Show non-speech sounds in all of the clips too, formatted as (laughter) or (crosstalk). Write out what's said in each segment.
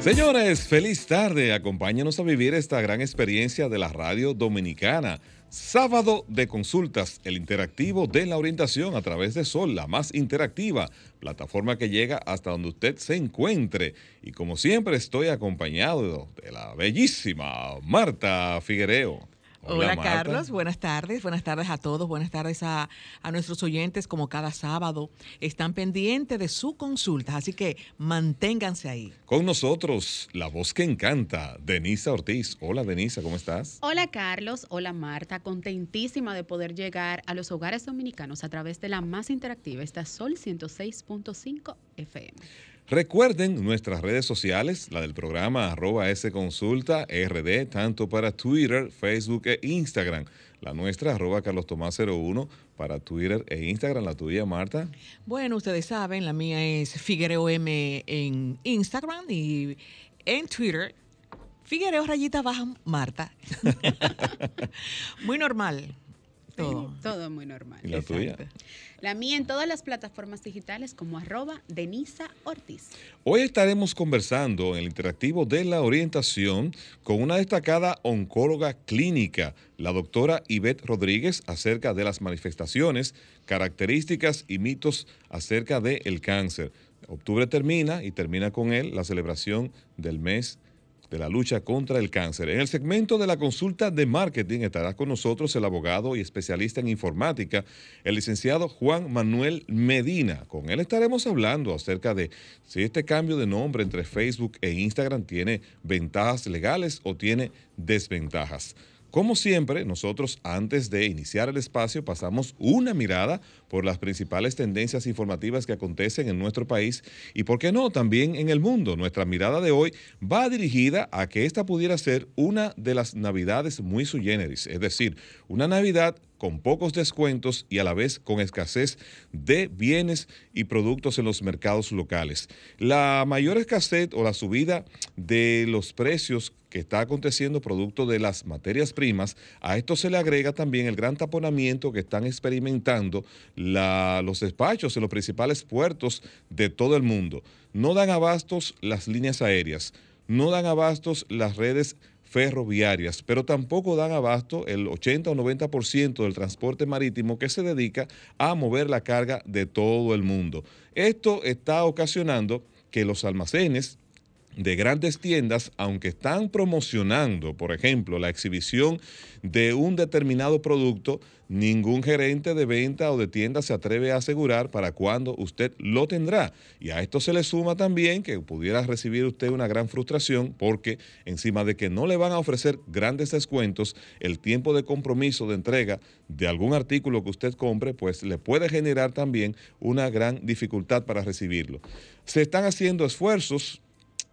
Señores, feliz tarde. Acompáñanos a vivir esta gran experiencia de la radio dominicana. Sábado de consultas, el interactivo de la orientación a través de Sol, la más interactiva, plataforma que llega hasta donde usted se encuentre. Y como siempre estoy acompañado de la bellísima Marta Figuereo. Hola, Carlos, buenas tardes, buenas tardes a todos, buenas tardes a, a, nuestros oyentes como cada sábado. Están pendientes de su consulta, así que manténganse ahí. Con nosotros, la voz que encanta, Denisa Ortiz. Hola Denisa, ¿cómo estás? Hola Carlos, hola Marta, contentísima de poder llegar a los hogares dominicanos a través de la más interactiva, esta Sol 106.5 FM. Recuerden nuestras redes sociales, la del programa arroba S Consulta RD, tanto para Twitter, Facebook e Instagram. La nuestra, arroba Carlos Tomás 01 para Twitter e Instagram. La tuya, Marta. Bueno, ustedes saben, la mía es Figuereo M en Instagram y en Twitter. Figuereo rayita baja Marta. (laughs) Muy normal. Todo. Todo muy normal. ¿Y la tuya? La mía en todas las plataformas digitales como arroba Denisa Ortiz. Hoy estaremos conversando en el interactivo de la orientación con una destacada oncóloga clínica, la doctora Ivette Rodríguez, acerca de las manifestaciones, características y mitos acerca del cáncer. Octubre termina y termina con él la celebración del mes de la lucha contra el cáncer. En el segmento de la consulta de marketing estará con nosotros el abogado y especialista en informática, el licenciado Juan Manuel Medina. Con él estaremos hablando acerca de si este cambio de nombre entre Facebook e Instagram tiene ventajas legales o tiene desventajas. Como siempre, nosotros antes de iniciar el espacio pasamos una mirada por las principales tendencias informativas que acontecen en nuestro país y, por qué no, también en el mundo. Nuestra mirada de hoy va dirigida a que esta pudiera ser una de las navidades muy sui generis, es decir, una Navidad con pocos descuentos y a la vez con escasez de bienes y productos en los mercados locales. La mayor escasez o la subida de los precios que está aconteciendo producto de las materias primas, a esto se le agrega también el gran taponamiento que están experimentando los despachos en los principales puertos de todo el mundo. No dan abastos las líneas aéreas, no dan abastos las redes ferroviarias, pero tampoco dan abasto el 80 o 90% del transporte marítimo que se dedica a mover la carga de todo el mundo. Esto está ocasionando que los almacenes de grandes tiendas, aunque están promocionando, por ejemplo, la exhibición de un determinado producto, ningún gerente de venta o de tienda se atreve a asegurar para cuándo usted lo tendrá. Y a esto se le suma también que pudiera recibir usted una gran frustración porque encima de que no le van a ofrecer grandes descuentos, el tiempo de compromiso de entrega de algún artículo que usted compre, pues le puede generar también una gran dificultad para recibirlo. Se están haciendo esfuerzos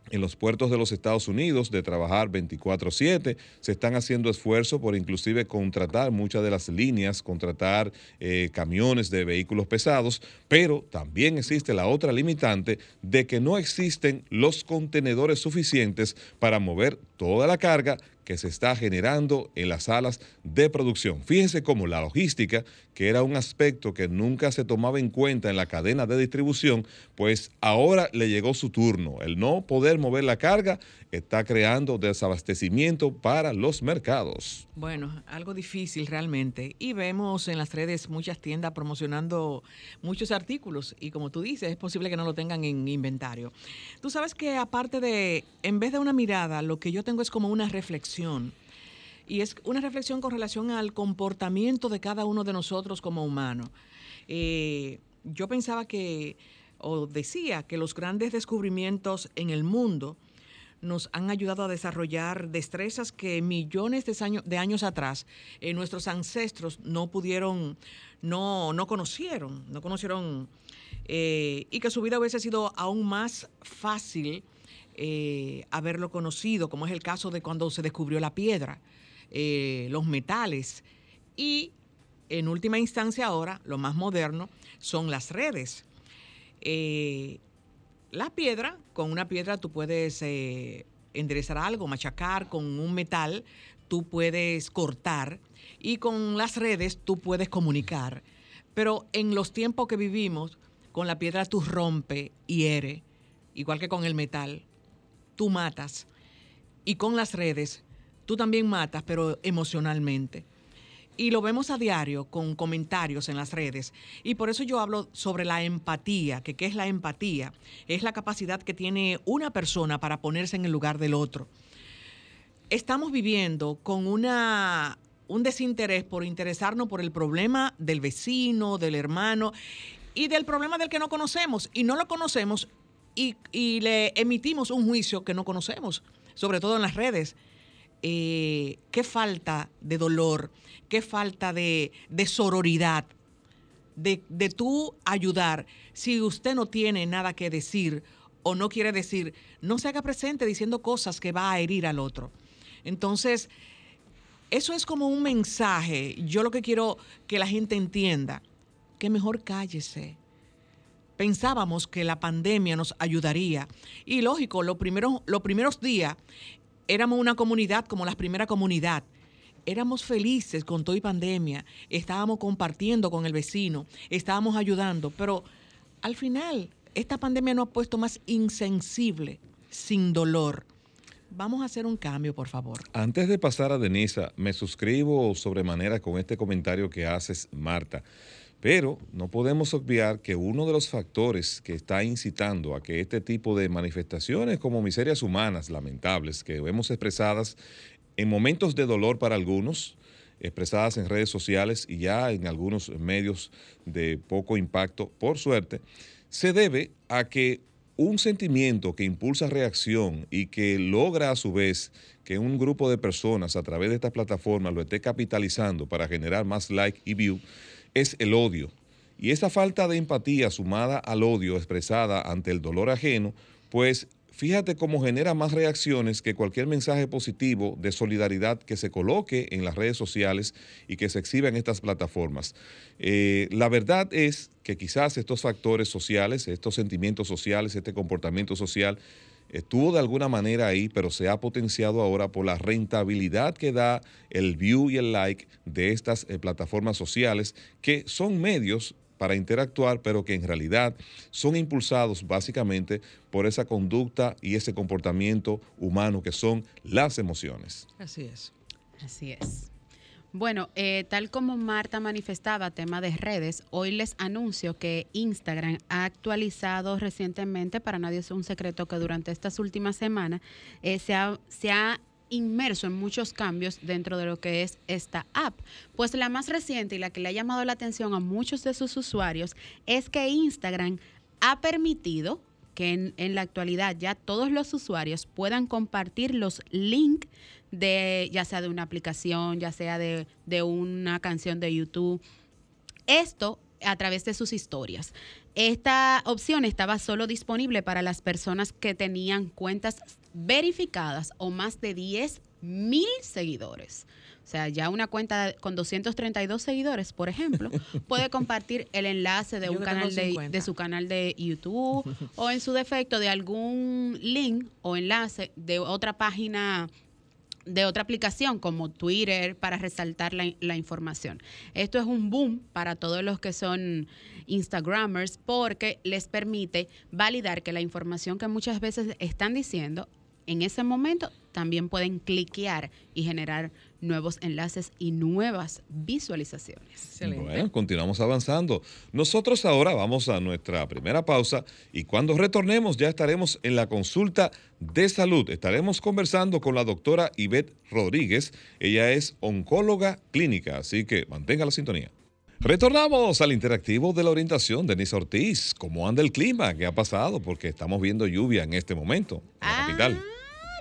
en los puertos de los Estados Unidos de trabajar 24/7. Se están haciendo esfuerzos por inclusive contratar muchas de las líneas, contratar eh, camiones de vehículos pesados, pero también existe la otra limitante de que no existen los contenedores suficientes para mover toda la carga que se está generando en las salas de producción. Fíjense cómo la logística, que era un aspecto que nunca se tomaba en cuenta en la cadena de distribución, pues ahora le llegó su turno. El no poder mover la carga está creando desabastecimiento para los mercados. Bueno, algo difícil realmente. Y vemos en las redes muchas tiendas promocionando muchos artículos y como tú dices, es posible que no lo tengan en inventario. Tú sabes que aparte de, en vez de una mirada, lo que yo tengo es como una reflexión. Y es una reflexión con relación al comportamiento de cada uno de nosotros como humanos. Eh, yo pensaba que, o decía, que los grandes descubrimientos en el mundo, nos han ayudado a desarrollar destrezas que millones de años, de años atrás eh, nuestros ancestros no pudieron, no, no conocieron, no conocieron, eh, y que su vida hubiese sido aún más fácil eh, haberlo conocido, como es el caso de cuando se descubrió la piedra, eh, los metales y en última instancia ahora, lo más moderno, son las redes. Eh, la piedra, con una piedra tú puedes enderezar algo, machacar, con un metal tú puedes cortar y con las redes tú puedes comunicar. Pero en los tiempos que vivimos, con la piedra tú rompe, hiere, igual que con el metal, tú matas. Y con las redes, tú también matas, pero emocionalmente. Y lo vemos a diario con comentarios en las redes. Y por eso yo hablo sobre la empatía, que qué es la empatía. Es la capacidad que tiene una persona para ponerse en el lugar del otro. Estamos viviendo con una, un desinterés por interesarnos por el problema del vecino, del hermano y del problema del que no conocemos. Y no lo conocemos y, le emitimos un juicio que no conocemos, sobre todo en las redes. Eh, qué falta de dolor, qué falta de, sororidad, de, de tú ayudar. Si usted no tiene nada que decir o no quiere decir, no se haga presente diciendo cosas que va a herir al otro. Entonces, eso es como un mensaje. Yo lo que quiero que la gente entienda, que mejor cállese. Pensábamos que la pandemia nos ayudaría. Y lógico, los primeros, los primeros días éramos una comunidad como la primera comunidad éramos felices con toda pandemia, estábamos compartiendo con el vecino, estábamos ayudando, pero al final esta pandemia nos ha puesto más insensible, sin dolor. Vamos a hacer un cambio, por favor. Antes de pasar a Denisa, me suscribo sobremanera con este comentario que haces, Marta. Pero no podemos obviar que uno de los factores que está incitando a que este tipo de manifestaciones como miserias humanas lamentables que vemos expresadas en momentos de dolor para algunos, expresadas en redes sociales y ya en algunos medios de poco impacto, por suerte, se debe a que un sentimiento que impulsa reacción y que logra a su vez que un grupo de personas a través de esta plataforma lo esté capitalizando para generar más like y view, es el odio. Y esa falta de empatía sumada al odio expresada ante el dolor ajeno, pues fíjate cómo genera más reacciones que cualquier mensaje positivo de solidaridad que se coloque en las redes sociales y que se exhiba en estas plataformas. Eh, la verdad es que quizás estos factores sociales, estos sentimientos sociales, este comportamiento social, estuvo de alguna manera ahí, pero se ha potenciado ahora por la rentabilidad que da el view y el like de estas eh, plataformas sociales, que son medios para interactuar, pero que en realidad son impulsados básicamente por esa conducta y ese comportamiento humano que son las emociones. Así es. Así es. Bueno, eh, tal como Marta manifestaba tema de redes, hoy les anuncio que Instagram ha actualizado recientemente, para nadie es un secreto que durante estas últimas semanas eh, se, ha, se ha inmerso en muchos cambios dentro de lo que es esta app. Pues la más reciente y la que le ha llamado la atención a muchos de sus usuarios es que Instagram ha permitido que en, la actualidad ya todos los usuarios puedan compartir los links de ya sea de una aplicación, ya sea de, de una canción de YouTube. Esto a través de sus historias. Esta opción estaba solo disponible para las personas que tenían cuentas verificadas o más de 10 mil seguidores. O sea, ya una cuenta con 232 seguidores, por ejemplo, (laughs) puede compartir el enlace de un canal de, de, su canal de YouTube o en su defecto de algún link o enlace de otra página de otra aplicación como Twitter para resaltar la, información. Esto es un boom para todos los que son Instagramers porque les permite validar que la información que muchas veces están diciendo en ese momento también pueden cliquear y generar nuevos enlaces y nuevas visualizaciones. Excelente. Bueno, continuamos avanzando. Nosotros ahora vamos a nuestra primera pausa y cuando retornemos ya estaremos en la consulta de salud. Estaremos conversando con la doctora Ivette Rodríguez. Ella es oncóloga clínica, así que mantenga la sintonía. Retornamos al interactivo de la orientación, Denise Ortiz. ¿Cómo anda el clima? ¿Qué ha pasado? Porque estamos viendo lluvia en este momento en la ah, capital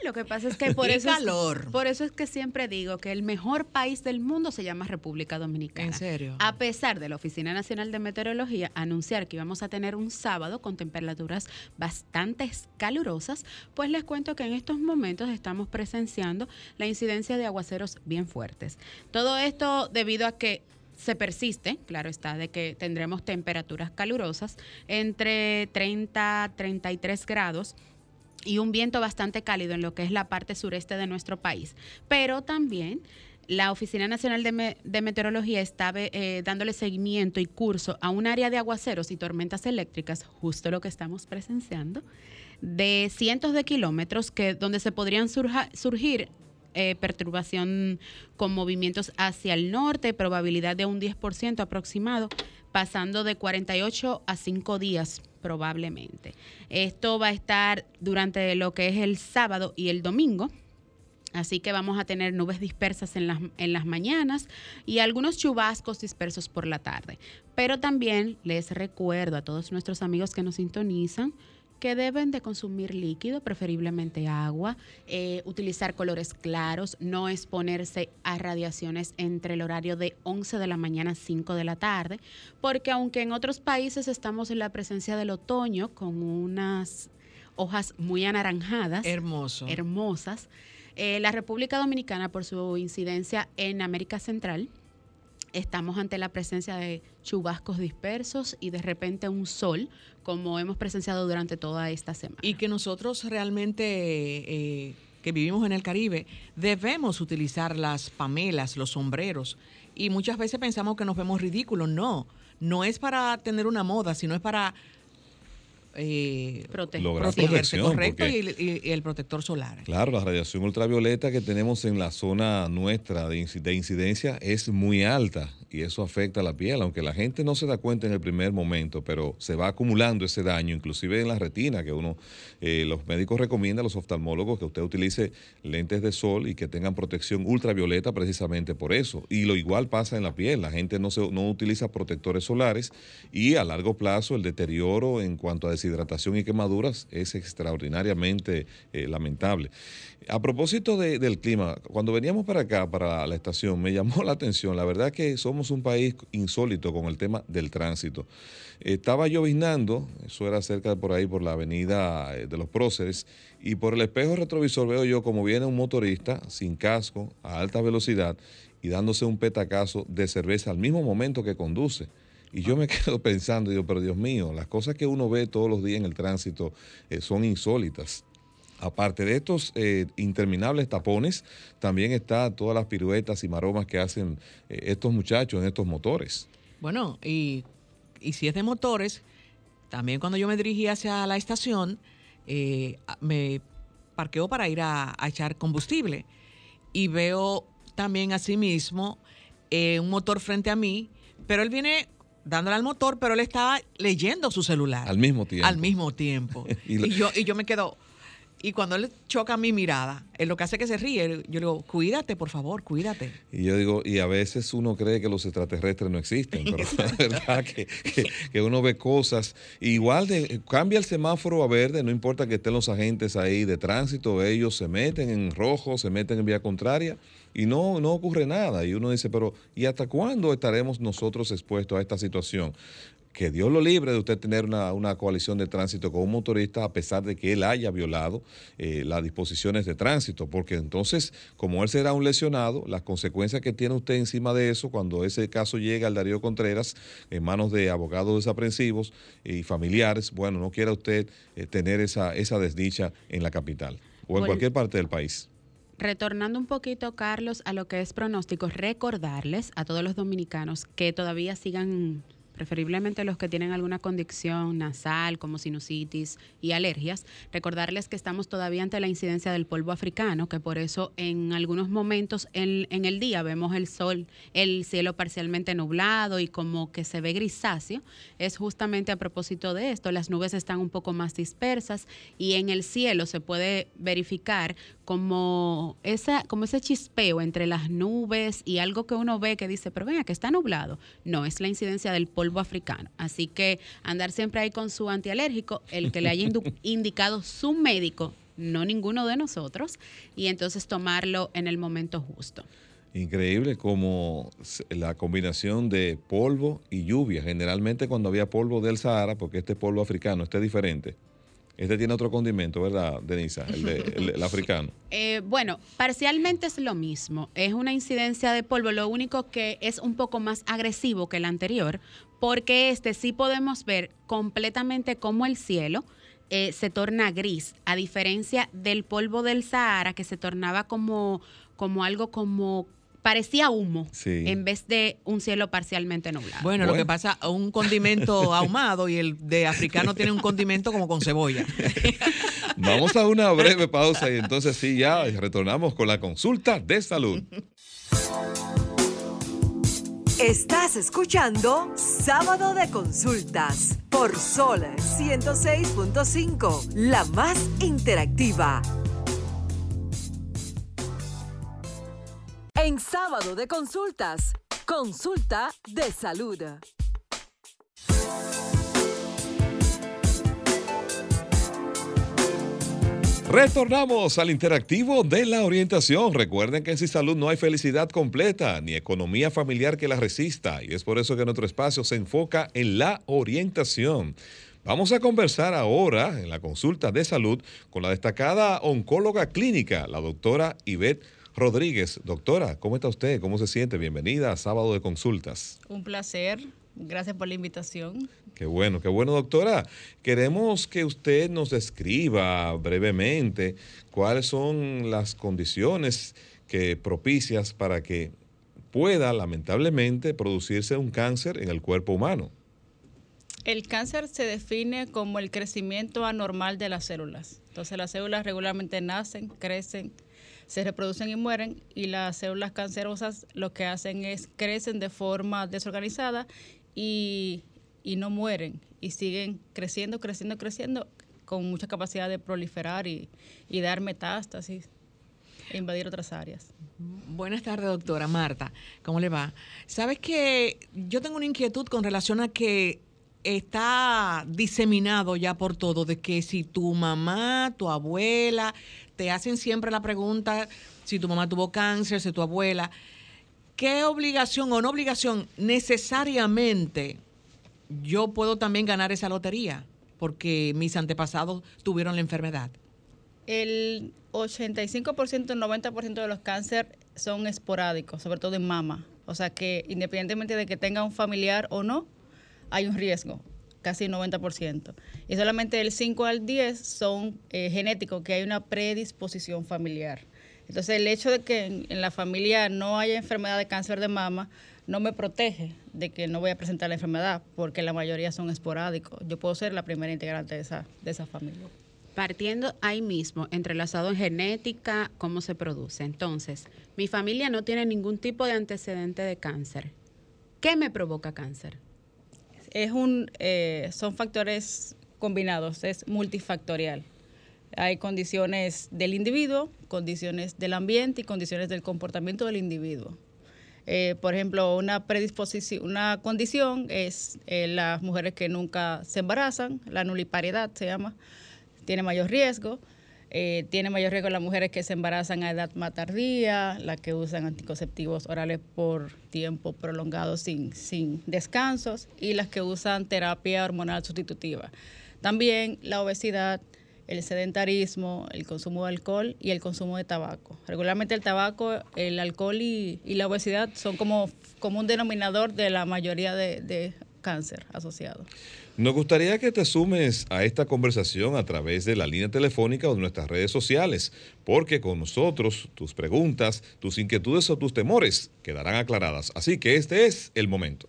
lo que pasa es que (laughs) por eso, Es, por eso es que siempre digo que el mejor país del mundo se llama República Dominicana. ¿En serio? A pesar de la Oficina Nacional de Meteorología anunciar que íbamos a tener un sábado con temperaturas bastante calurosas, pues les cuento que en estos momentos estamos presenciando la incidencia de aguaceros bien fuertes. Todo esto debido a que se persiste, claro está, de que tendremos temperaturas calurosas entre 30 a 33 grados y un viento bastante cálido en lo que es la parte sureste de nuestro país. Pero también la Oficina Nacional de, Meteorología está eh, dándole seguimiento y curso a un área de aguaceros y tormentas eléctricas, justo lo que estamos presenciando, de cientos de kilómetros que, donde se podrían surgir eh, perturbación con movimientos hacia el norte, probabilidad de un 10% aproximado, pasando de 48 a 5 días probablemente. Esto va a estar durante lo que es el sábado y el domingo. Así que vamos a tener nubes dispersas en las, en las mañanas y algunos chubascos dispersos por la tarde. Pero también les recuerdo a todos nuestros amigos que nos sintonizan que deben de consumir líquido, preferiblemente agua, eh, utilizar colores claros, no exponerse a radiaciones entre el horario de 11 de la mañana a 5 de la tarde, porque aunque en otros países estamos en la presencia del otoño con unas hojas muy anaranjadas, Hermoso. hermosas, eh, la República Dominicana, por su incidencia en América Central, estamos ante la presencia de chubascos dispersos y de repente un sol, como hemos presenciado durante toda esta semana. Y que nosotros realmente, eh, que vivimos en el Caribe, debemos utilizar las pamelas, los sombreros. Y muchas veces pensamos que nos vemos ridículos. No, no es para tener una moda, sino es para eh, protegerse, correcto, y, el protector solar. Claro, la radiación ultravioleta que tenemos en la zona nuestra de, incidencia es muy alta y eso afecta a la piel, aunque la gente no se da cuenta en el primer momento, pero se va acumulando ese daño, inclusive en la retina, que uno, eh, los médicos recomiendan a los oftalmólogos que usted utilice lentes de sol y que tengan protección ultravioleta precisamente por eso. Y lo igual pasa en la piel, la gente no, se, no utiliza protectores solares y a largo plazo el deterioro en cuanto a deshidratación y quemaduras es extraordinariamente eh, lamentable. A propósito del clima, cuando veníamos para acá, para la estación, me (laughs) llamó la atención, la verdad que somos un país insólito con el tema del tránsito. Estaba lloviznando, eso era cerca de por ahí, por la avenida eh, de los próceres, y por el espejo retrovisor veo yo como viene un motorista sin casco, a alta velocidad, y dándose un petacazo de cerveza al mismo momento que conduce. Y yo me (laughs) quedo pensando, digo, pero Dios mío, las cosas que uno ve todos los días en el tránsito eh, son insólitas. Aparte de estos eh, interminables tapones, también está todas las piruetas y maromas que hacen eh, estos muchachos en estos motores. Bueno, y, si es de motores, también cuando yo me dirigí hacia la estación, me parqueo para ir a, echar combustible. Y veo también asimismo un motor frente a mí, pero él viene dándole al motor, pero él estaba leyendo su celular. Al mismo tiempo. Al mismo tiempo. (laughs) y, yo, y yo me quedo. Y cuando él choca mi mirada, es lo que hace que se ríe. Yo le digo, cuídate, por favor, cuídate. Y yo digo, y a veces uno cree que los extraterrestres no existen, pero la (laughs) (laughs) verdad que, que, uno ve cosas. Igual de, cambia el semáforo a verde, no importa que estén los agentes ahí de tránsito, ellos se meten en rojo, se meten en vía contraria y no, no ocurre nada. Y uno dice, pero ¿y hasta cuándo estaremos nosotros expuestos a esta situación? que Dios lo libre de usted tener una, coalición de tránsito con un motorista a pesar de que él haya violado eh, las disposiciones de tránsito, porque entonces, como él será un lesionado, las consecuencias que tiene usted encima de eso, cuando ese caso llega al Darío Contreras en manos de abogados desaprensivos y familiares, bueno, no quiera usted eh, tener esa, esa desdicha en la capital o en cualquier parte del país. Retornando un poquito, Carlos, a lo que es pronóstico, recordarles a todos los dominicanos que todavía sigan preferiblemente los que tienen alguna condición nasal como sinusitis y alergias, recordarles que estamos todavía ante la incidencia del polvo africano, que por eso en algunos momentos en, en, el día vemos el sol, el cielo parcialmente nublado y como que se ve grisáceo, es justamente a propósito de esto, las nubes están un poco más dispersas y en el cielo se puede verificar como, esa, como ese chispeo entre las nubes y algo que uno ve que dice, pero venga, que está nublado. No, es la incidencia del polvo africano. Así que andar siempre ahí con su antialérgico, el que le haya (laughs) indicado su médico no ninguno de nosotros, y entonces tomarlo en el momento justo. Increíble como la combinación de polvo y lluvia. Generalmente cuando había polvo del Sahara, porque este polvo africano, este es diferente. Este tiene otro condimento, ¿verdad, Denisa? El, (laughs) africano. Eh, bueno, parcialmente es lo mismo. Es una incidencia de polvo. Lo único que es un poco más agresivo que el anterior, porque este sí podemos ver completamente como el cielo eh, se torna gris, a diferencia del polvo del Sahara que se tornaba como, como algo como parecía humo en vez de un cielo parcialmente nublado. Bueno, lo que pasa, un condimento (laughs) ahumado y el de africano tiene un condimento como con cebolla. (laughs) Vamos a una breve pausa y entonces sí, ya retornamos con la consulta de salud. Estás escuchando Sábado de Consultas por Sol 106.5, la más interactiva. En Sábado de Consultas, consulta de salud. Retornamos al interactivo de la orientación. Recuerden que Sin Salud no hay felicidad completa ni economía familiar que la resista y es por eso que nuestro espacio se enfoca en la orientación. Vamos a conversar ahora en la consulta de salud con la destacada oncóloga clínica, la doctora Ivette Rodríguez. Doctora, ¿cómo está usted? ¿Cómo se siente? Bienvenida a Sábado de Consultas. Un placer. Gracias por la invitación. Qué bueno, qué bueno, doctora. Queremos que usted nos describa brevemente cuáles son las condiciones que propicias para que pueda lamentablemente producirse un cáncer en el cuerpo humano. El cáncer se define como el crecimiento anormal de las células. Entonces las células regularmente nacen, crecen, se reproducen y mueren y las células cancerosas lo que hacen es crecen de forma desorganizada y, no mueren y siguen creciendo, creciendo, creciendo con mucha capacidad de proliferar y, dar metástasis e invadir otras áreas. Buenas tardes, doctora Marta. ¿Cómo le va? Sabes que yo tengo una inquietud con relación a que está diseminado ya por todo, de que si tu mamá, tu abuela, te hacen siempre la pregunta si tu mamá tuvo cáncer, si tu abuela, ¿qué obligación o no obligación necesariamente yo puedo también ganar esa lotería? Porque mis antepasados tuvieron la enfermedad. El 85%, 90% de los cánceres son esporádicos, sobre todo en mama. O sea que independientemente de que tenga un familiar o no, hay un riesgo, casi 90%. Y solamente el 5 al 10 son eh, genéticos, que hay una predisposición familiar. Entonces, el hecho de que en, la familia no haya enfermedad de cáncer de mama no me protege de que no voy a presentar la enfermedad, porque la mayoría son esporádicos. Yo puedo ser la primera integrante de esa, de esa familia. Partiendo ahí mismo, entrelazado en genética, cómo se produce. Entonces, mi familia no tiene ningún tipo de antecedente de cáncer. ¿Qué me provoca cáncer? Es un, eh, son factores combinados, es multifactorial. Hay condiciones del individuo, condiciones del ambiente y condiciones del comportamiento del individuo. Eh, por ejemplo, una predisposición, una condición es eh, las mujeres que nunca se embarazan, la nulipariedad se llama, tiene mayor riesgo. Eh, tiene mayor riesgo las mujeres que se embarazan a edad más tardía, las que usan anticonceptivos orales por tiempo prolongado sin, sin descansos y las que usan terapia hormonal sustitutiva. También la obesidad, el sedentarismo, el consumo de alcohol y el consumo de tabaco. Regularmente el tabaco, el alcohol y, la obesidad son como, como un denominador de la mayoría de, cáncer asociado. Nos gustaría que te sumes a esta conversación a través de la línea telefónica o de nuestras redes sociales, porque con nosotros tus preguntas, tus inquietudes o tus temores quedarán aclaradas. Así que este es el momento.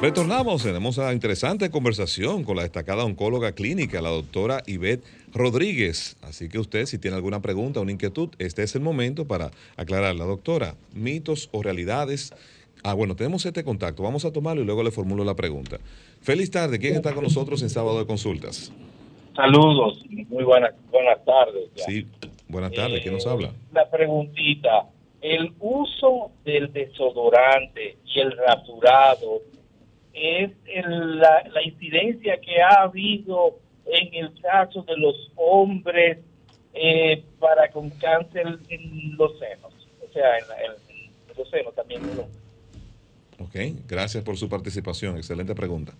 Retornamos, tenemos una interesante conversación con la destacada oncóloga clínica, la doctora Ivette Rodríguez. Así que usted, si tiene alguna pregunta o una inquietud, este es el momento para aclararla. Doctora, mitos o realidades. Ah, bueno, tenemos este contacto. Vamos a tomarlo y luego le formulo la pregunta. Feliz tarde. ¿Quién está con nosotros en sábado de consultas? Saludos, muy buenas, buenas tardes. Sí, buenas tardes. ¿Quién nos habla? La preguntita. El uso del desodorante y el rasurado es el- la, la incidencia que ha habido en el caso de los hombres eh, para con cáncer en los senos, o sea, en, la- en- en los senos también. ¿no? Ok, gracias por su participación. Excelente pregunta.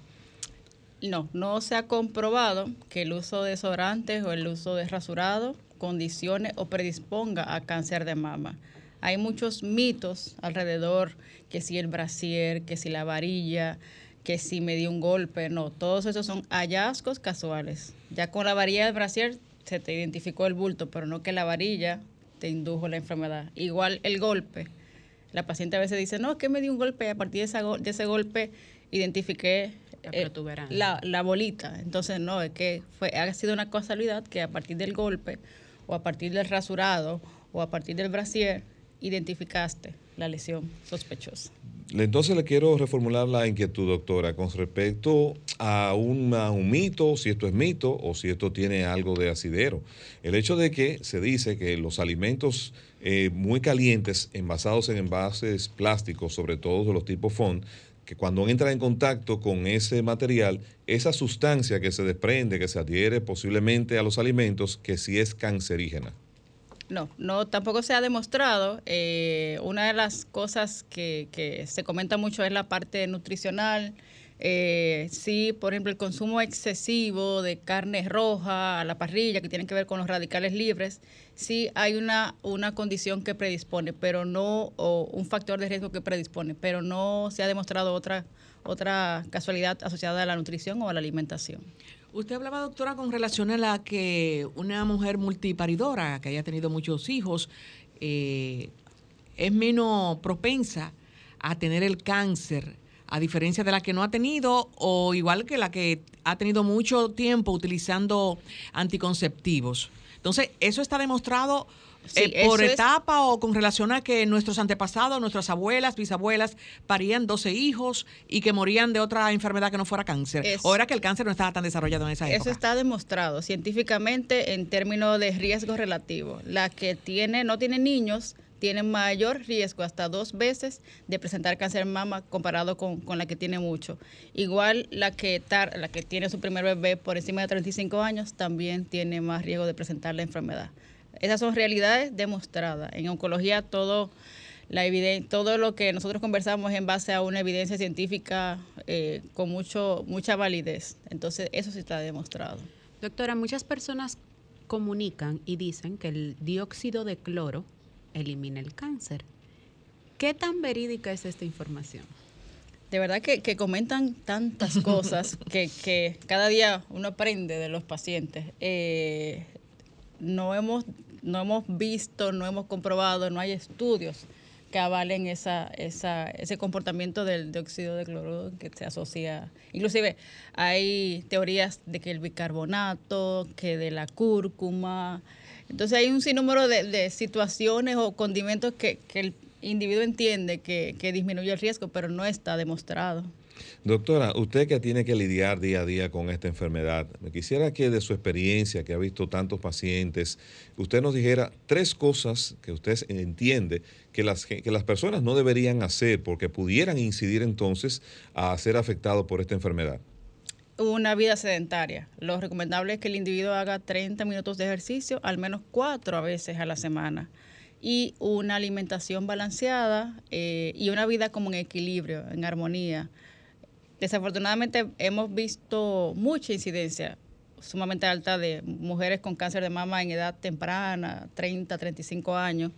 No, no se ha comprobado que el uso de desodorantes o el uso de rasurado condicione o predisponga a cáncer de mama. Hay muchos mitos alrededor, que si el brasier, que si la varilla, que si me dio un golpe, no, todos esos son hallazgos casuales. Ya con la varilla del brasier se te identificó el bulto, pero no que la varilla te indujo la enfermedad. Igual el golpe. La paciente a veces dice, no, es que me dio un golpe y a partir de, esa go- de ese golpe identifiqué La eh, la, la bolita. Entonces, no, es que fue, ha sido una casualidad que a partir del golpe o a partir del rasurado o a partir del brasier identificaste la lesión sospechosa. Entonces le quiero reformular la inquietud, doctora, con respecto a, un mito, si esto es mito o si esto tiene algo de asidero. El hecho de que se dice que los alimentos eh, muy calientes, envasados en envases plásticos, sobre todo de los tipos FON, que cuando entran en contacto con ese material, esa sustancia que se desprende, que se adhiere posiblemente a los alimentos, que sí es cancerígena. No, no, tampoco se ha demostrado. Eh, una de las cosas que, que se comenta mucho es la parte nutricional. Eh, sí, por ejemplo, el consumo excesivo de carne roja a la parrilla, que tiene que ver con los radicales libres, sí hay una, una condición que predispone, pero no, o un factor de riesgo que predispone, pero no se ha demostrado otra, otra casualidad asociada a la nutrición o a la alimentación. Usted hablaba, doctora, con relación a la que una mujer multiparidora que haya tenido muchos hijos eh, es menos propensa a tener el cáncer, a diferencia de la que no ha tenido, o igual que la que ha tenido mucho tiempo utilizando anticonceptivos. Entonces, ¿eso está demostrado Sí, eh, por es- etapa o con relación a que nuestros antepasados, nuestras abuelas, bisabuelas, parían 12 hijos y que morían de otra enfermedad que no fuera cáncer? ¿O era que el cáncer no estaba tan desarrollado en esa época? Eso está demostrado científicamente en términos de riesgo relativo. La que tiene, no tiene niños tiene mayor riesgo, hasta dos veces, de presentar cáncer de mama comparado con, con la que tiene mucho. Igual la que, tar- la que tiene su primer bebé por encima de 35 años también tiene más riesgo de presentar la enfermedad. Esas son realidades demostradas. En oncología todo, la eviden- todo lo que nosotros conversamos es en base a una evidencia científica eh, con mucho, mucha validez. Entonces eso sí está demostrado. Doctora, muchas personas comunican y dicen que el dióxido de cloro elimina el cáncer. ¿Qué tan verídica es esta información? De verdad que, que comentan tantas (laughs) cosas que, que cada día uno aprende de los pacientes. Eh, no, hemos, no hemos visto, no hemos comprobado, no hay estudios que avalen esa, esa, ese comportamiento del dióxido de cloro que se asocia. Inclusive hay teorías de que el bicarbonato, que de la cúrcuma. Entonces hay un sinnúmero de, de situaciones o condimentos que, que el individuo entiende que, que disminuye el riesgo, pero no está demostrado. Doctora, usted que tiene que lidiar día a día con esta enfermedad, me quisiera que de su experiencia, que ha visto tantos pacientes, usted nos dijera tres cosas que usted entiende que las, que las personas no deberían hacer porque pudieran incidir entonces a ser afectados por esta enfermedad. Una vida sedentaria. Lo recomendable es que el individuo haga 30 minutos de ejercicio al menos cuatro veces a la semana y una alimentación balanceada eh, y una vida como en equilibrio, en armonía. Desafortunadamente hemos visto mucha incidencia sumamente alta de mujeres con cáncer de mama en edad temprana, 30, 35 años.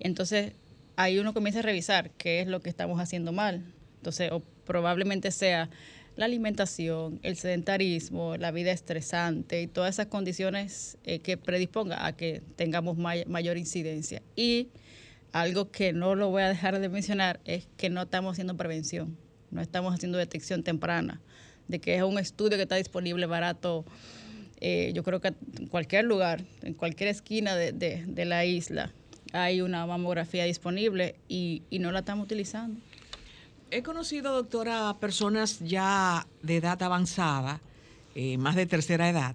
Entonces, ahí uno comienza a revisar qué es lo que estamos haciendo mal. Entonces, o probablemente sea la alimentación, el sedentarismo, la vida estresante y todas esas condiciones eh, que predisponga a que tengamos may- mayor incidencia. Y algo que no lo voy a dejar de mencionar es que no estamos haciendo prevención. No estamos haciendo detección temprana, de que es un estudio que está disponible barato. Eh, yo creo que en cualquier lugar, en cualquier esquina de, de, la isla, hay una mamografía disponible y, y no la estamos utilizando. He conocido, doctora, personas ya de edad avanzada, eh, más de tercera edad,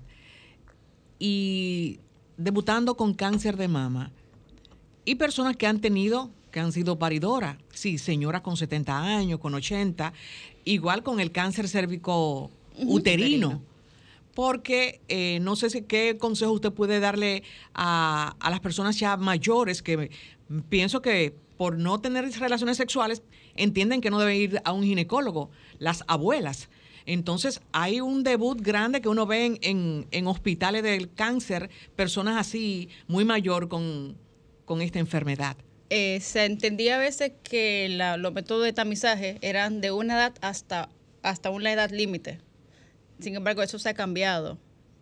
y debutando con cáncer de mama, y personas que han tenido, que han sido paridoras, sí, señoras con 70 años, con 80, igual con el cáncer cérvico uterino. Porque eh, no sé si, qué consejo usted puede darle a, a las personas ya mayores que pienso que por no tener relaciones sexuales entienden que no deben ir a un ginecólogo, las abuelas. Entonces hay un debut grande que uno ve en, hospitales del cáncer, personas así muy mayor con, esta enfermedad. Eh, se entendía a veces que los métodos de tamizaje eran de una edad hasta, hasta una edad límite. Sin embargo, eso se ha cambiado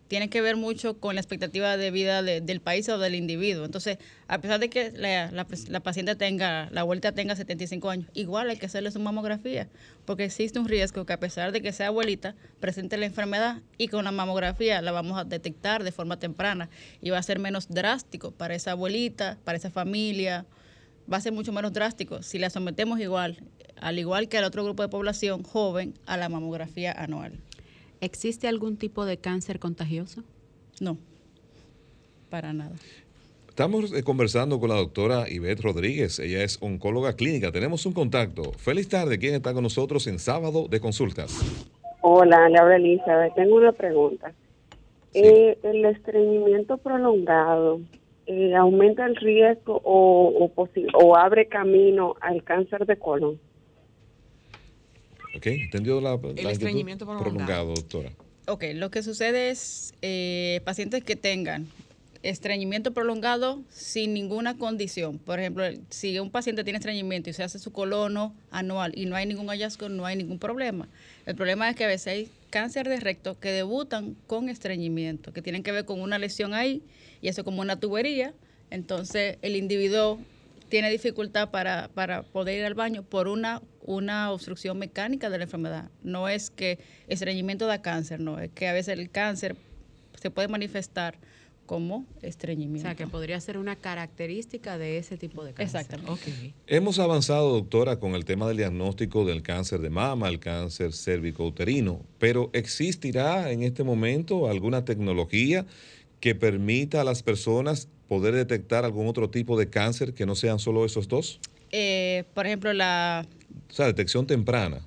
tiene que ver mucho con la expectativa de vida del país o del individuo. Entonces, a pesar de que la, paciente tenga, la abuelita tenga 75 años, igual hay que hacerle su mamografía, porque existe un riesgo que a pesar de que sea abuelita, presente la enfermedad y con la mamografía la vamos a detectar de forma temprana y va a ser menos drástico para esa abuelita, para esa familia, va a ser mucho menos drástico si la sometemos igual, al igual que al otro grupo de población joven, a la mamografía anual. ¿Existe algún tipo de cáncer contagioso? No, para nada. Estamos eh, conversando con la doctora Ivette Rodríguez. Ella es oncóloga clínica. Tenemos un contacto. Feliz tarde. ¿Quién está con nosotros en sábado de consultas? Hola, le habla Elizabeth. Tengo una pregunta. Eh, ¿El estreñimiento prolongado eh, aumenta el riesgo o, o abre camino al cáncer de colon? Ok, entendió la, el estreñimiento prolongado. doctora. Ok, lo que sucede es eh, pacientes que tengan estreñimiento prolongado sin ninguna condición. Por ejemplo, si un paciente tiene estreñimiento y se hace su colono anual y no hay ningún hallazgo, no hay ningún problema. El problema es que a veces hay cáncer de recto que debutan con estreñimiento, que tienen que ver con una lesión ahí y eso como una tubería. Entonces el individuo tiene dificultad para, para poder ir al baño por una, una obstrucción mecánica de la enfermedad. No es que estreñimiento da cáncer, no, es que a veces el cáncer se puede manifestar como estreñimiento. O sea, que podría ser una característica de ese tipo de cáncer. Exactamente. Hemos avanzado, doctora, con el tema del diagnóstico del cáncer de mama, el cáncer cérvico-uterino, pero ¿existirá en este momento alguna tecnología que permita a las personas poder detectar algún otro tipo de cáncer que no sean solo esos dos? Eh, por ejemplo, la... O sea, detección temprana.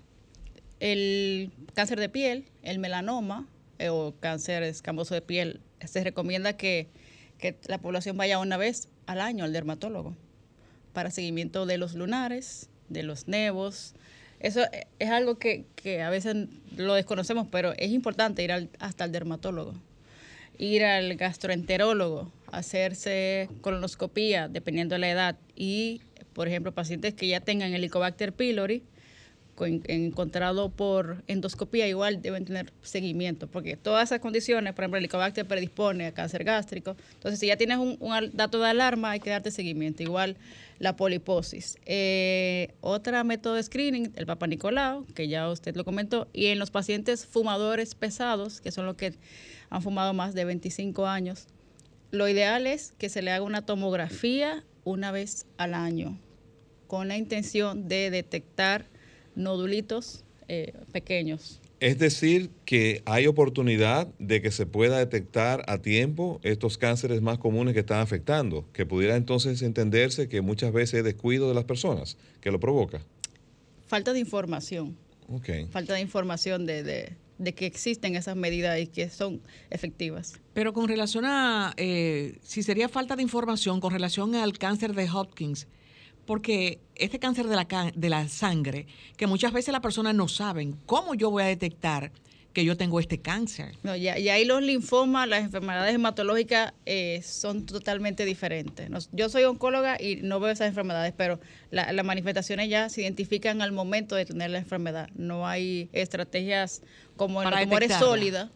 El cáncer de piel, el melanoma eh, o cáncer escamoso de piel, se recomienda que, la población vaya una vez al año al dermatólogo para seguimiento de los lunares, de los nevos. Eso es algo que, a veces lo desconocemos, pero es importante ir hasta el dermatólogo ir al gastroenterólogo, hacerse colonoscopía, dependiendo de la edad, y, por ejemplo, pacientes que ya tengan Helicobacter pylori, encontrado por endoscopía, igual deben tener seguimiento, porque todas esas condiciones, por ejemplo, el Helicobacter predispone a cáncer gástrico. Entonces, si ya tienes un, dato de alarma, hay que darte seguimiento. Igual la poliposis. Eh, otra método de screening, el Papa Nicolau, que ya usted lo comentó, y en los pacientes fumadores pesados, que son los que han fumado más de 25 años, lo ideal es que se le haga una tomografía una vez al año, con la intención de detectar nodulitos eh, pequeños. Es decir, que hay oportunidad de que se pueda detectar a tiempo estos cánceres más comunes que están afectando, que pudiera entonces entenderse que muchas veces es descuido de las personas que lo provoca. Falta de información. Okay. Falta de información de, de, que existen esas medidas y que son efectivas. Pero con relación a, eh, si sería falta de información con relación al cáncer de Hopkins, porque este cáncer de la, de la sangre, que muchas veces las personas no saben cómo yo voy a detectar que yo tengo este cáncer. No, y, ahí los linfomas, las enfermedades hematológicas eh, son totalmente diferentes. yo soy oncóloga y no veo esas enfermedades, pero las manifestaciones ya se identifican al momento de tener la enfermedad. No hay estrategias como en tumores sólidas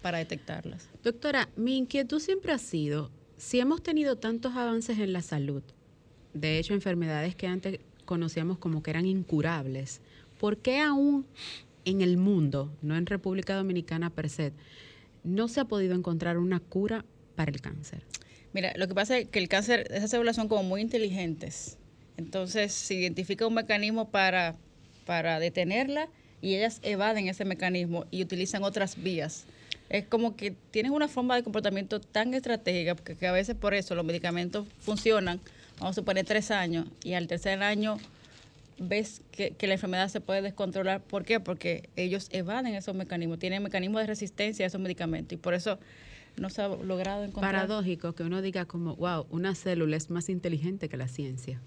para detectarlas. Doctora, mi inquietud siempre ha sido, si hemos tenido tantos avances en la salud, de hecho enfermedades que antes conocíamos como que eran incurables, ¿por qué aún en el mundo, no en República Dominicana per se, no se ha podido encontrar una cura para el cáncer? Mira, lo que pasa es que el cáncer, esas células son como muy inteligentes. Entonces, se identifica un mecanismo para, para detenerla y ellas evaden ese mecanismo y utilizan otras vías. Es como que tienen una forma de comportamiento tan estratégica que, que a veces por eso los medicamentos funcionan, vamos a suponer tres años, y al tercer año ves que, que, la enfermedad se puede descontrolar. ¿Por qué? Porque ellos evaden esos mecanismos, tienen mecanismos de resistencia a esos medicamentos y por eso no se ha logrado encontrar. Paradójico que uno diga como, wow, una célula es más inteligente que la ciencia.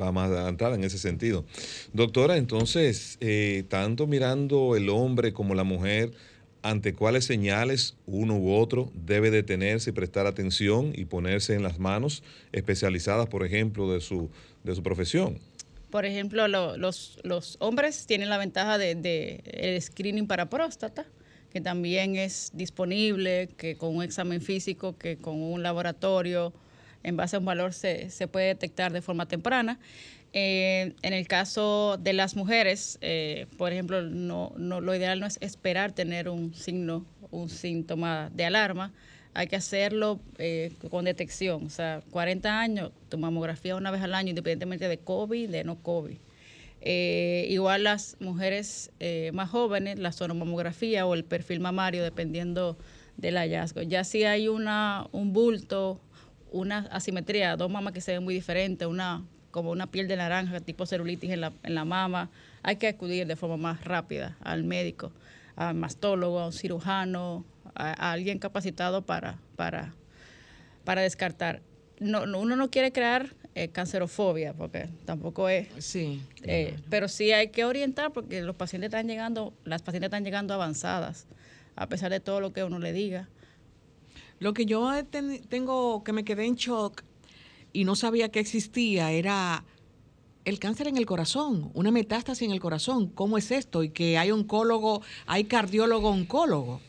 Va más adelantada en ese sentido. Doctora, entonces, eh, tanto mirando el hombre como la mujer, ante cuáles señales uno u otro debe detenerse y prestar atención y ponerse en las manos especializadas, por ejemplo, de su, de su profesión. Por ejemplo, lo, los, los, hombres tienen la ventaja de, de, el screening para próstata, que también es disponible, que con un examen físico, que con un laboratorio, en base a un valor se, se puede detectar de forma temprana. Eh, en el caso de las mujeres, eh, por ejemplo, no, no, lo ideal no es esperar tener un signo, un síntoma de alarma. Hay que hacerlo eh, con detección. O sea, 40 años, tu mamografía una vez al año, independientemente de COVID, de no COVID. Igual las mujeres más jóvenes, la sonomamografía o el perfil mamario, dependiendo del hallazgo. Ya si hay una, un bulto, una asimetría, dos mamas que se ven muy diferentes, una como una piel de naranja, tipo celulitis en la, en la mama, hay que acudir de forma más rápida al médico, al mastólogo, a un cirujano, a, a alguien capacitado para, para, para descartar. No, no, uno no quiere crear eh, cancerofobia, porque tampoco es. Sí. Eh, pero sí hay que orientar, porque los pacientes están llegando, las pacientes están llegando avanzadas, a pesar de todo lo que uno le diga. Lo que yo ten, tengo, que me quedé en shock y no sabía que existía, era el cáncer en el corazón, una metástasis en el corazón. ¿Cómo es esto? Y que hay oncólogo, hay cardiólogo oncólogo.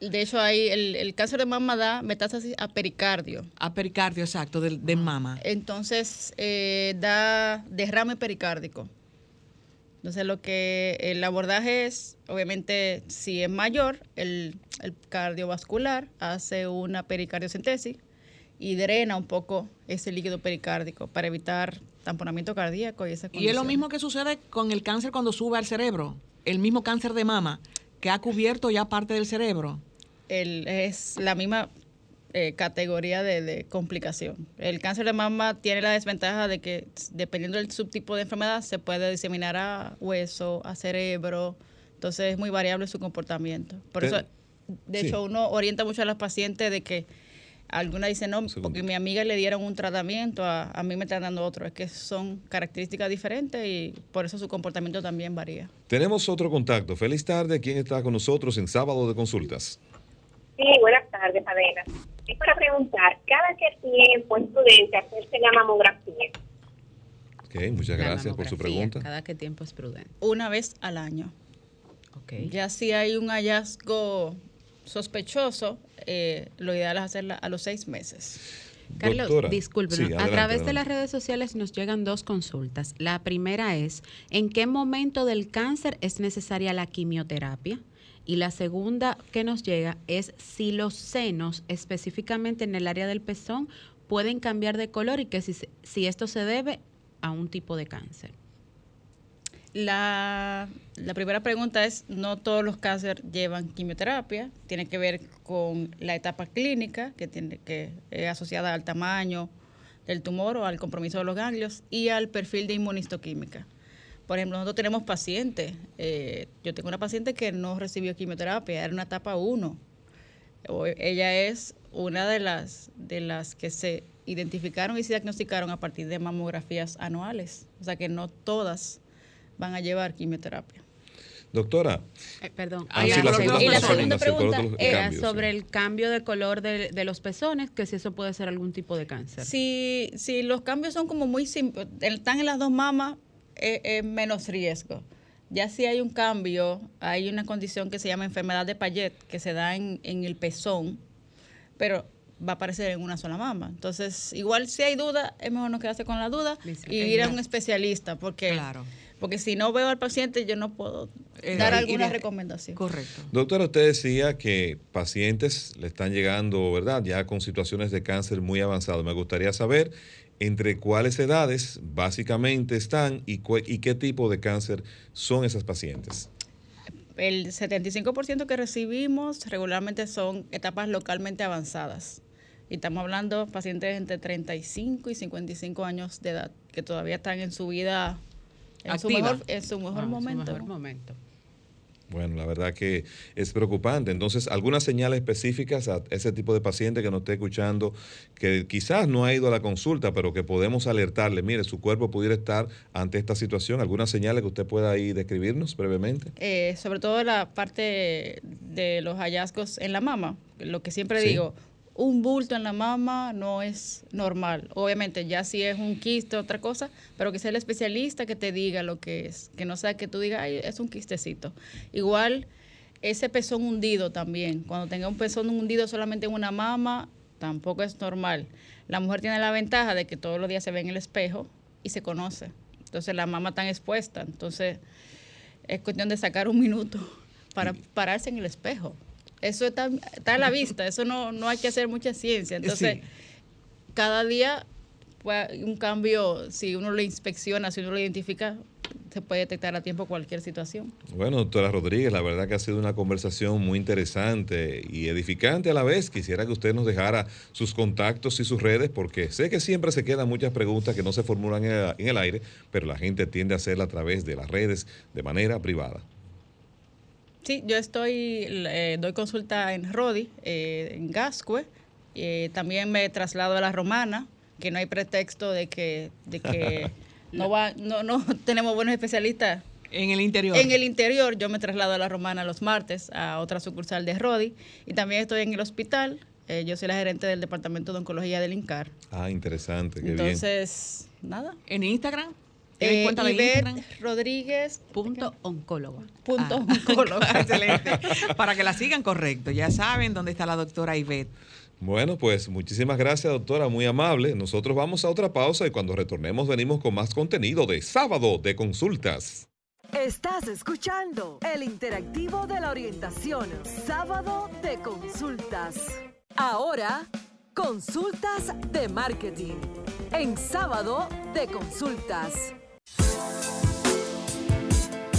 De hecho, hay el, el, cáncer de mama da metástasis a pericardio. A pericardio, exacto, de, de mama. Entonces, eh, da derrame pericárdico. Entonces, lo que el abordaje es, obviamente, si es mayor, el, el cardiovascular hace una pericardiocentesis y drena un poco ese líquido pericárdico para evitar tamponamiento cardíaco y esa Y es lo mismo que sucede con el cáncer cuando sube al cerebro, el mismo cáncer de mama que ha cubierto ya parte del cerebro el, es la misma eh, categoría de, de, complicación. El cáncer de mama tiene la desventaja de que dependiendo del subtipo de enfermedad se puede diseminar a hueso, a cerebro, entonces es muy variable su comportamiento. Por eso, de sí. hecho, uno orienta mucho a los pacientes de que algunas dicen, no, porque mi amiga le dieron un tratamiento, a, a, mí me están dando otro. Es que son características diferentes y por eso su comportamiento también varía. Tenemos otro contacto. Feliz tarde. ¿Quién está con nosotros en sábado de consultas? Sí, buenas tardes, Adela. Es para preguntar, ¿cada qué tiempo es prudente hacerse la mamografía? Ok, muchas gracias por su pregunta. ¿Cada qué tiempo es prudente? Una vez al año. Okay. Ya si hay un hallazgo sospechoso, eh, lo ideal es hacerla a los seis meses. Carlos, sí, a través adelante. de las redes sociales nos llegan dos consultas. La primera es, ¿en qué momento del cáncer es necesaria la quimioterapia? Y la segunda que nos llega es si los senos, específicamente en el área del pezón, pueden cambiar de color y que si, si esto se debe a un tipo de cáncer. La, la, primera pregunta es, no todos los cánceres llevan quimioterapia, tiene que ver con la etapa clínica, que tiene que es asociada al tamaño del tumor o al compromiso de los ganglios y al perfil de inmunistoquímica. Por ejemplo, nosotros tenemos pacientes, eh, yo tengo una paciente que no recibió quimioterapia, era una etapa 1. Ella es una de las, de las que se identificaron y se diagnosticaron a partir de mamografías anuales, o sea que no todas van a llevar quimioterapia. Doctora. Eh, perdón. Ah, sí, la segunda, y la segunda pregunta era cambios, sobre sí. el cambio de color de, de, los pezones, que si eso puede ser algún tipo de cáncer. Si, si los cambios son como muy simples, están en las dos mamas, es, es, menos riesgo. Ya si hay un cambio, hay una condición que se llama enfermedad de Payet, que se da en, en el pezón, pero va a aparecer en una sola mama. Entonces, igual si hay duda, es mejor no quedarse con la duda y ir a un especialista, porque... Claro Porque si no veo al paciente, yo no puedo Eh, dar alguna de- recomendación. Correcto. Doctora, usted decía que pacientes le están llegando, ¿verdad? Ya con situaciones de cáncer muy avanzado. Me gustaría saber entre cuáles edades básicamente están y, y qué tipo de cáncer son esas pacientes. El 75% que recibimos regularmente son etapas localmente avanzadas. Y estamos hablando de pacientes entre 35 y 55 años de edad, que todavía están en su vida, en su mejor, en su mejor Ah, en su momento. mejor momento. Bueno, la verdad que es preocupante. Entonces, algunas señales específicas a ese tipo de paciente que nos esté escuchando, que quizás no ha ido a la consulta, pero que podemos alertarle, mire, su cuerpo pudiera estar ante esta situación. ¿Algunas señales que usted pueda ahí describirnos brevemente? Eh, sobre todo la parte de los hallazgos en la mama. Lo que siempre Sí. digo, un bulto en la mama no es normal. Obviamente, ya si es un quiste, otra cosa, pero que sea el especialista que te diga lo que es. Que no sea que tú digas, ay, es un quistecito. Igual, ese pezón hundido también. Cuando tenga un pezón hundido solamente en una mama, tampoco es normal. La mujer tiene la ventaja de que todos los días se ve en el espejo y se conoce. Entonces, la mama tan expuesta. Entonces, es cuestión de sacar un minuto (laughs) para pararse en el espejo. Eso está, está a la vista, eso no, no hay que hacer mucha ciencia. Entonces, Sí. cada día pues, un cambio, si uno lo inspecciona, si uno lo identifica, se puede detectar a tiempo cualquier situación. Bueno, doctora Rodríguez, la verdad que ha sido una conversación muy interesante y edificante a la vez. Quisiera que usted nos dejara sus contactos y sus redes, porque sé que siempre se quedan muchas preguntas que no se formulan en el, en el aire, pero la gente tiende a hacerla a través de las redes de manera privada. Sí, yo estoy, eh, doy consulta en Rodi, eh, en Gascue. Eh, también me traslado a la Romana, que no hay pretexto de que, de que (laughs) no, va, no, no (laughs) tenemos buenos especialistas En el interior. En el interior, yo me traslado a la Romana los martes a otra sucursal de Rodi y también estoy en el hospital. Eh, yo soy la gerente del departamento de oncología del INCAR. Ah, interesante, qué bien. Entonces, nada. En Instagram. ¿Tienes Eh, Ivette? Rodríguez Punto oncólogo. punto Ah. oncólogo. (laughs) Excelente. Para que la sigan correcto. Ya saben dónde está la doctora Ivette. Bueno, pues muchísimas gracias, doctora, muy amable. Nosotros vamos a otra pausa y cuando retornemos venimos con más contenido de sábado de consultas. Estás escuchando el interactivo de la orientación, sábado de consultas. Ahora, consultas de marketing. En sábado de consultas.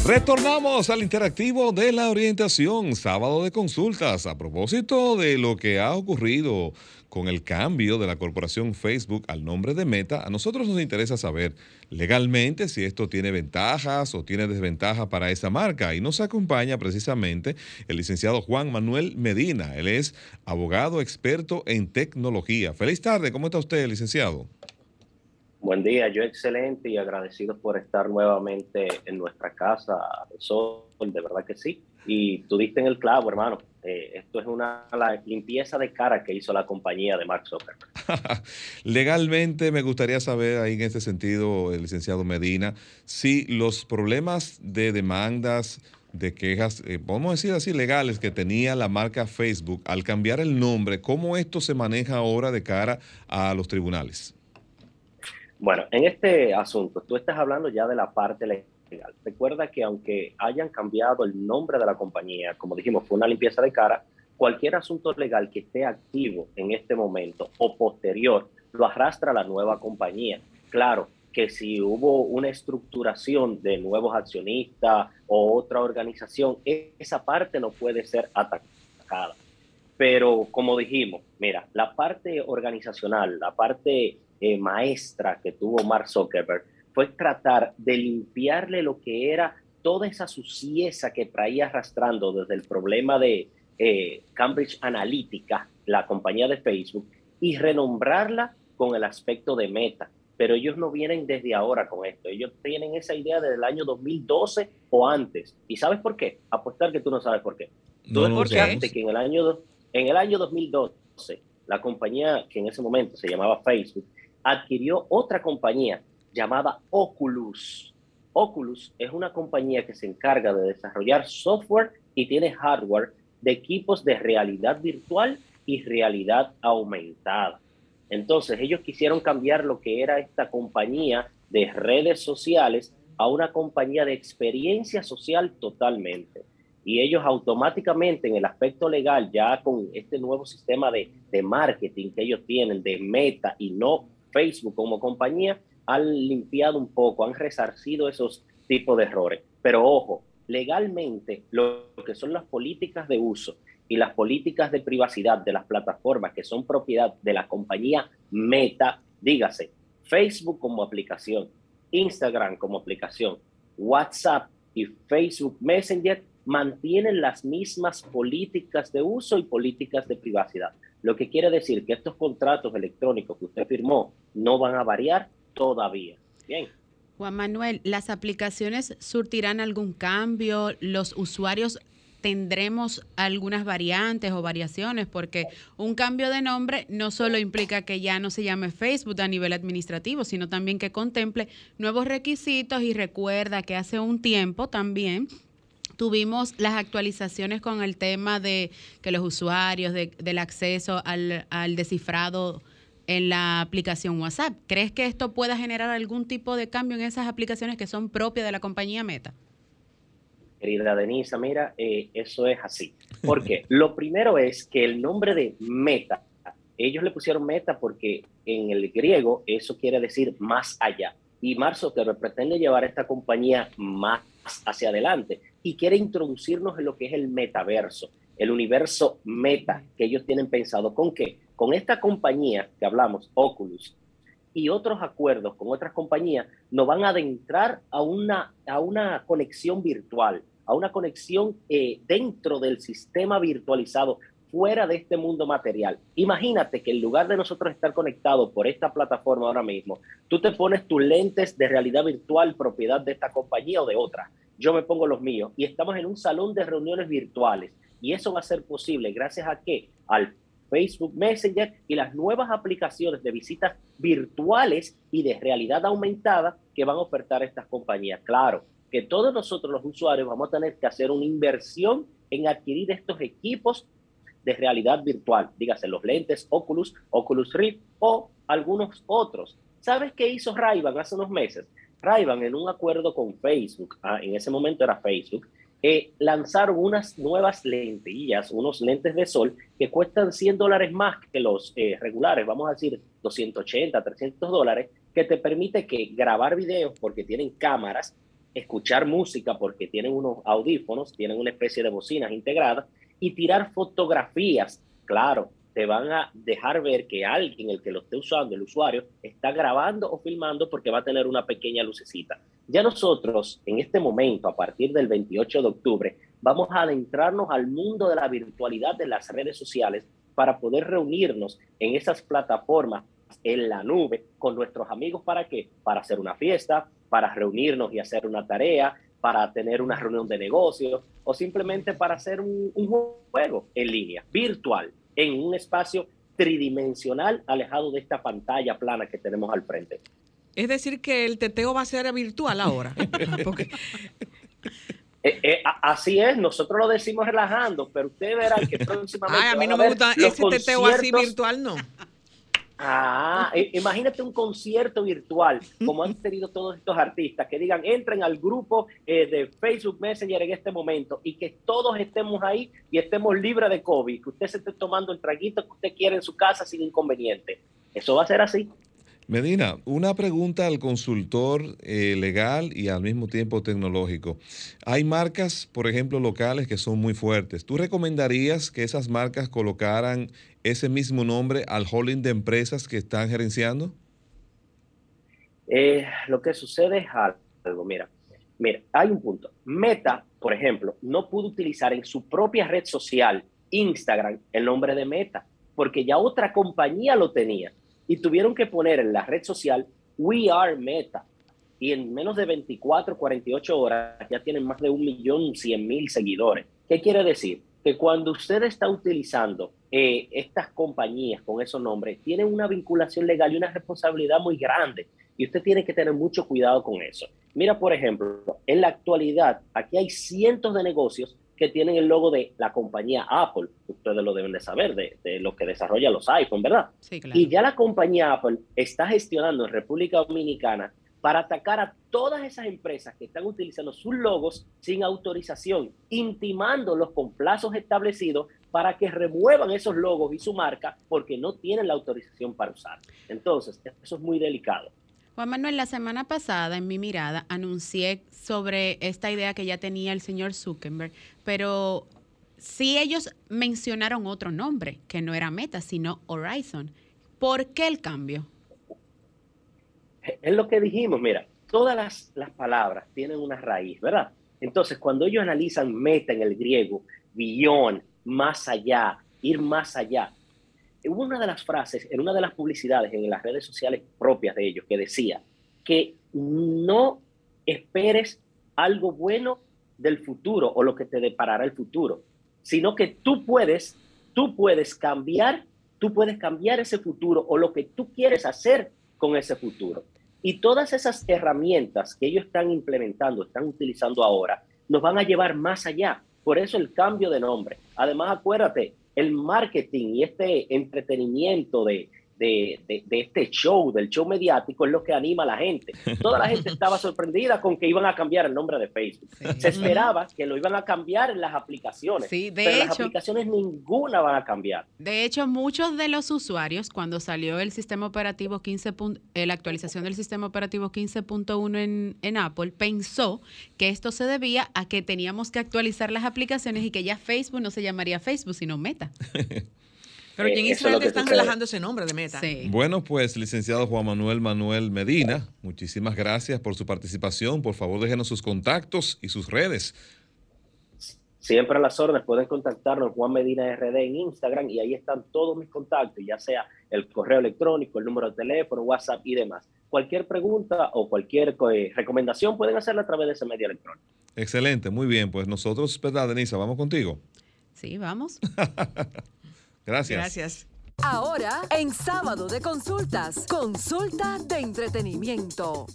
Retornamos al interactivo de la orientación, sábado de consultas, a propósito de lo que ha ocurrido con el cambio de la corporación Facebook al nombre de Meta. A nosotros nos interesa saber legalmente si esto tiene ventajas o tiene desventajas para esa marca. Y nos acompaña precisamente el licenciado Juan Manuel Medina. Él es abogado experto en tecnología. Feliz tarde, ¿cómo está usted, licenciado? Buen día, yo excelente y agradecido por estar nuevamente en nuestra casa sol, de verdad que sí. Y tú diste en el clavo, hermano. Eh, esto es una limpieza de cara que hizo la compañía de Mark Zuckerberg. (laughs) Legalmente me gustaría saber ahí en este sentido, el licenciado Medina, si los problemas de demandas, de quejas, eh, podemos decir así, legales que tenía la marca Facebook al cambiar el nombre, ¿cómo esto se maneja ahora de cara a los tribunales? Bueno, en este asunto, tú estás hablando ya de la parte legal. Recuerda que aunque hayan cambiado el nombre de la compañía, como dijimos, fue una limpieza de cara, cualquier asunto legal que esté activo en este momento o posterior lo arrastra la nueva compañía. Claro que si hubo una estructuración de nuevos accionistas o otra organización, esa parte no puede ser atacada. Pero como dijimos, mira, la parte organizacional, la parte eh, maestra que tuvo Mark Zuckerberg fue tratar de limpiarle lo que era toda esa suciedad que traía arrastrando desde el problema de eh, Cambridge Analytica, la compañía de Facebook, y renombrarla con el aspecto de meta. Pero ellos no vienen desde ahora con esto. Ellos tienen esa idea desde el año 2012 o antes. ¿Y sabes por qué? Apostar que tú no sabes por qué. Tú No, escuchaste que en el año en el año 2012 la compañía que en ese momento se llamaba Facebook adquirió otra compañía llamada Oculus. Oculus es una compañía que se encarga de desarrollar software y tiene hardware de equipos de realidad virtual y realidad aumentada. Entonces ellos quisieron cambiar lo que era esta compañía de redes sociales a una compañía de experiencia social totalmente. Y ellos automáticamente en el aspecto legal, ya con este nuevo sistema de, de marketing que ellos tienen, de meta y no Facebook como compañía, han limpiado un poco, han resarcido esos tipos de errores. Pero ojo, legalmente lo que son las políticas de uso y las políticas de privacidad de las plataformas que son propiedad de la compañía Meta, dígase, Facebook como aplicación, Instagram como aplicación, WhatsApp y Facebook Messenger mantienen las mismas políticas de uso y políticas de privacidad. Lo que quiere decir que estos contratos electrónicos que usted firmó no van a variar todavía. Bien. Juan Manuel, ¿las aplicaciones surtirán algún cambio? ¿Los usuarios tendremos algunas variantes o variaciones? Porque un cambio de nombre no solo implica que ya no se llame Facebook a nivel administrativo, sino también que contemple nuevos requisitos y recuerda que hace un tiempo también tuvimos las actualizaciones con el tema de que los usuarios del acceso al, al descifrado en la aplicación WhatsApp. ¿Crees que esto pueda generar algún tipo de cambio en esas aplicaciones que son propias de la compañía Meta? Querida Denisa, mira, eh, eso es así. (laughs) Porque lo primero es que el nombre de Meta, ellos le pusieron Meta porque en el griego eso quiere decir más allá. Y Mark Zuckerberg pretende llevar esta compañía más hacia adelante y quiere introducirnos en lo que es el metaverso, el universo meta que ellos tienen pensado. ¿Con qué? Con esta compañía que hablamos, Oculus, y otros acuerdos con otras compañías, nos van a adentrar a una, a una conexión virtual, a una conexión eh, dentro del sistema virtualizado, fuera de este mundo material. Imagínate que en lugar de nosotros estar conectados por esta plataforma ahora mismo, tú te pones tus lentes de realidad virtual propiedad de esta compañía o de otra. Yo me pongo los míos y estamos en un salón de reuniones virtuales. Y eso va a ser posible gracias a qué? Al Facebook Messenger y las nuevas aplicaciones de visitas virtuales y de realidad aumentada que van a ofertar estas compañías. Claro, que todos nosotros los usuarios vamos a tener que hacer una inversión en adquirir estos equipos de realidad virtual, dígase los lentes Oculus, Oculus Rift o algunos otros. ¿Sabes qué hizo ray hace unos meses? ray en un acuerdo con Facebook, ah, en ese momento era Facebook, eh, lanzaron unas nuevas lentillas, unos lentes de sol que cuestan 100 dólares más que los eh, regulares, vamos a decir 280, 300 dólares, que te permite que grabar videos porque tienen cámaras, escuchar música porque tienen unos audífonos, tienen una especie de bocinas integradas y tirar fotografías. Claro, te van a dejar ver que alguien, el que lo esté usando, el usuario, está grabando o filmando porque va a tener una pequeña lucecita. Ya nosotros, en este momento, a partir del 28 de octubre, vamos a adentrarnos al mundo de la virtualidad de las redes sociales para poder reunirnos en esas plataformas en la nube con nuestros amigos. ¿Para qué? Para hacer una fiesta, para reunirnos y hacer una tarea, para tener una reunión de negocios o simplemente para hacer un, un juego en línea, virtual en un espacio tridimensional alejado de esta pantalla plana que tenemos al frente. Es decir, que el teteo va a ser virtual ahora. (laughs) Eh, eh, así es, nosotros lo decimos relajando, pero ustedes verán que (laughs) próximamente. Ay, a mí no me gusta ese teteo así virtual, no. Ah, imagínate un concierto virtual, como han tenido todos estos artistas, que digan, entren al grupo eh, de Facebook Messenger en este momento y que todos estemos ahí y estemos libres de COVID, que usted se esté tomando el traguito que usted quiere en su casa sin inconveniente. Eso va a ser así. Medina, una pregunta al consultor eh, legal y al mismo tiempo tecnológico. Hay marcas, por ejemplo, locales que son muy fuertes. ¿Tú recomendarías que esas marcas colocaran ese mismo nombre al holding de empresas que están gerenciando? Eh, lo que sucede es algo, mira, mira, hay un punto. Meta, por ejemplo, no pudo utilizar en su propia red social, Instagram, el nombre de Meta, porque ya otra compañía lo tenía y tuvieron que poner en la red social We Are Meta. Y en menos de 24, 48 horas ya tienen más de un millón cien mil seguidores. ¿Qué quiere decir? Que cuando usted está utilizando eh, estas compañías con esos nombres, tienen una vinculación legal y una responsabilidad muy grande. Y usted tiene que tener mucho cuidado con eso. Mira, por ejemplo, en la actualidad, aquí hay cientos de negocios que tienen el logo de la compañía Apple. Ustedes lo deben de saber, de, de lo que desarrolla los iPhone, ¿verdad? Sí, claro. Y ya la compañía Apple está gestionando en República Dominicana para atacar a todas esas empresas que están utilizando sus logos sin autorización, intimándolos con plazos establecidos para que remuevan esos logos y su marca porque no tienen la autorización para usar. Entonces, eso es muy delicado. Juan Manuel, la semana pasada en mi mirada anuncié sobre esta idea que ya tenía el señor Zuckerberg, pero sí ellos mencionaron otro nombre, que no era Meta, sino Horizon. ¿Por qué el cambio? Es lo que dijimos, mira, todas las, las palabras tienen una raíz, ¿verdad? Entonces, cuando ellos analizan meta en el griego, billón, más allá, ir más allá, hubo una de las frases en una de las publicidades en las redes sociales propias de ellos que decía que no esperes algo bueno del futuro o lo que te deparará el futuro, sino que tú puedes, tú puedes cambiar, tú puedes cambiar ese futuro o lo que tú quieres hacer con ese futuro. Y todas esas herramientas que ellos están implementando, están utilizando ahora, nos van a llevar más allá. Por eso el cambio de nombre. Además, acuérdate, el marketing y este entretenimiento de, de, este show, del show mediático, es lo que anima a la gente. Toda la gente estaba (laughs) sorprendida con que iban a cambiar el nombre de Facebook. Se esperaba que lo iban a cambiar en las aplicaciones. Sí, de pero hecho, las aplicaciones ninguna van a cambiar. De hecho, muchos de los usuarios, cuando salió el sistema operativo 15. eh, la actualización del sistema operativo 15.1 en, en Apple, pensó que esto se debía a que teníamos que actualizar las aplicaciones y que ya Facebook no se llamaría Facebook, sino Meta. (laughs) Pero en Eh, Israel te que están sucede. relajando ese nombre de meta. Sí. Bueno, pues licenciado Juan Manuel Manuel Medina, muchísimas gracias por su participación. Por favor, déjenos sus contactos y sus redes. Siempre a las órdenes pueden contactarnos Juan Medina RD en Instagram y ahí están todos mis contactos, ya sea el correo electrónico, el número de teléfono, WhatsApp y demás. Cualquier pregunta o cualquier eh, recomendación pueden hacerla a través de ese medio electrónico. Excelente, muy bien. Pues nosotros, ¿verdad, Denisa? Vamos contigo. Sí, vamos. (laughs) Gracias. Ahora, en sábado de consultas, consulta de entretenimiento.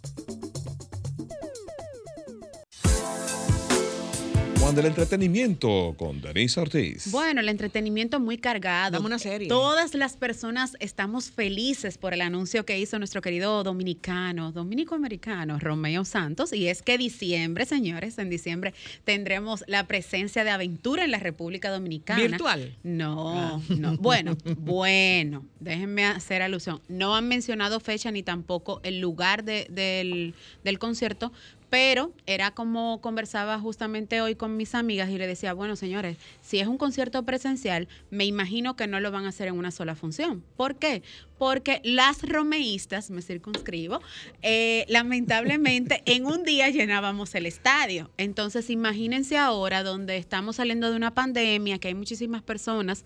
Juan del entretenimiento con Denisa Ortiz. Bueno, el entretenimiento muy cargado. Dame una serie. Todas las personas estamos felices por el anuncio que hizo nuestro querido dominicano, dominico-americano, Romeo Santos. Y es que diciembre, señores, en diciembre tendremos la presencia de Aventura en la República Dominicana. ¿Virtual? No, no. (laughs) Bueno, bueno, déjenme hacer alusión. No han mencionado fecha ni tampoco el lugar de- del, del concierto, pero era como conversaba justamente hoy con mis amigas y le decía, bueno, señores, si es un concierto presencial, me imagino que no lo van a hacer en una sola función. ¿Por qué? Porque las romeístas, me circunscribo, eh, lamentablemente (laughs) en un día llenábamos el estadio. Entonces, imagínense ahora donde estamos saliendo de una pandemia, que hay muchísimas personas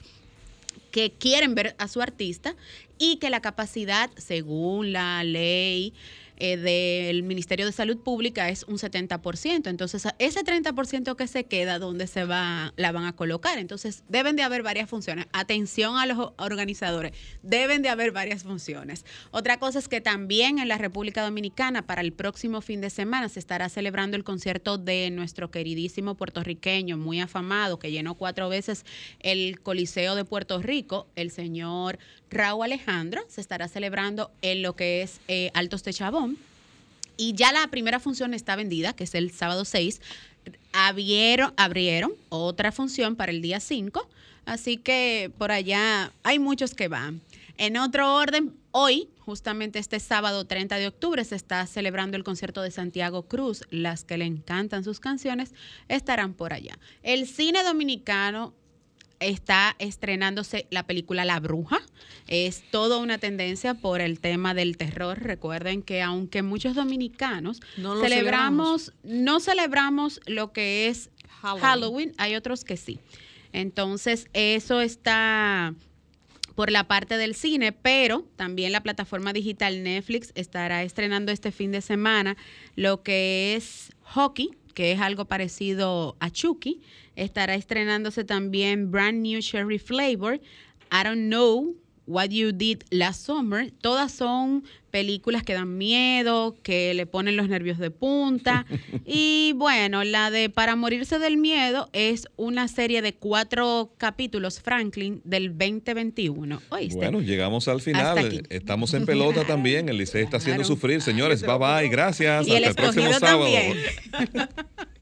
que quieren ver a su artista y que la capacidad, según la ley eh, del Ministerio de Salud Pública, es un 70%. Entonces, ese 30% que se queda, ¿dónde se va, la van a colocar? Entonces, deben de haber varias funciones. Atención a los organizadores, deben de haber varias funciones. Otra cosa es que también en la República Dominicana, para el próximo fin de semana, se estará celebrando el concierto de nuestro queridísimo puertorriqueño, muy afamado, que llenó cuatro veces el Coliseo de Puerto Rico, el señor Raúl Alejandro. Se estará celebrando en lo que es eh, Altos de Chabón. Y ya la primera función está vendida, que es el sábado 6. Abrieron, abrieron otra función para el día 5. Así que por allá hay muchos que van. En otro orden, hoy, justamente este sábado 30 de octubre, se está celebrando el concierto de Santiago Cruz. Las que le encantan sus canciones estarán por allá. El cine dominicano está estrenándose la película La Bruja. Es toda una tendencia por el tema del terror. Recuerden que aunque muchos dominicanos No lo celebramos, no celebramos lo que es Halloween. Halloween. hay otros que sí. Entonces, eso está por la parte del cine, pero también la plataforma digital Netflix estará estrenando este fin de semana lo que es Hockey, que es algo parecido a Chucky. Estará estrenándose también Brand New Cherry Flavor. I Don't Know, What You Did Last Summer. Todas son películas que dan miedo, que le ponen los nervios de punta. (laughs) y bueno, la de Para Morirse del Miedo es una serie de cuatro capítulos, Franklin, del 2021. ¿Oíste? Bueno, llegamos al final. Estamos en pelota también. El Licey está haciendo sufrir. Señores, bye bye. Gracias. Y Hasta el próximo sábado. (laughs)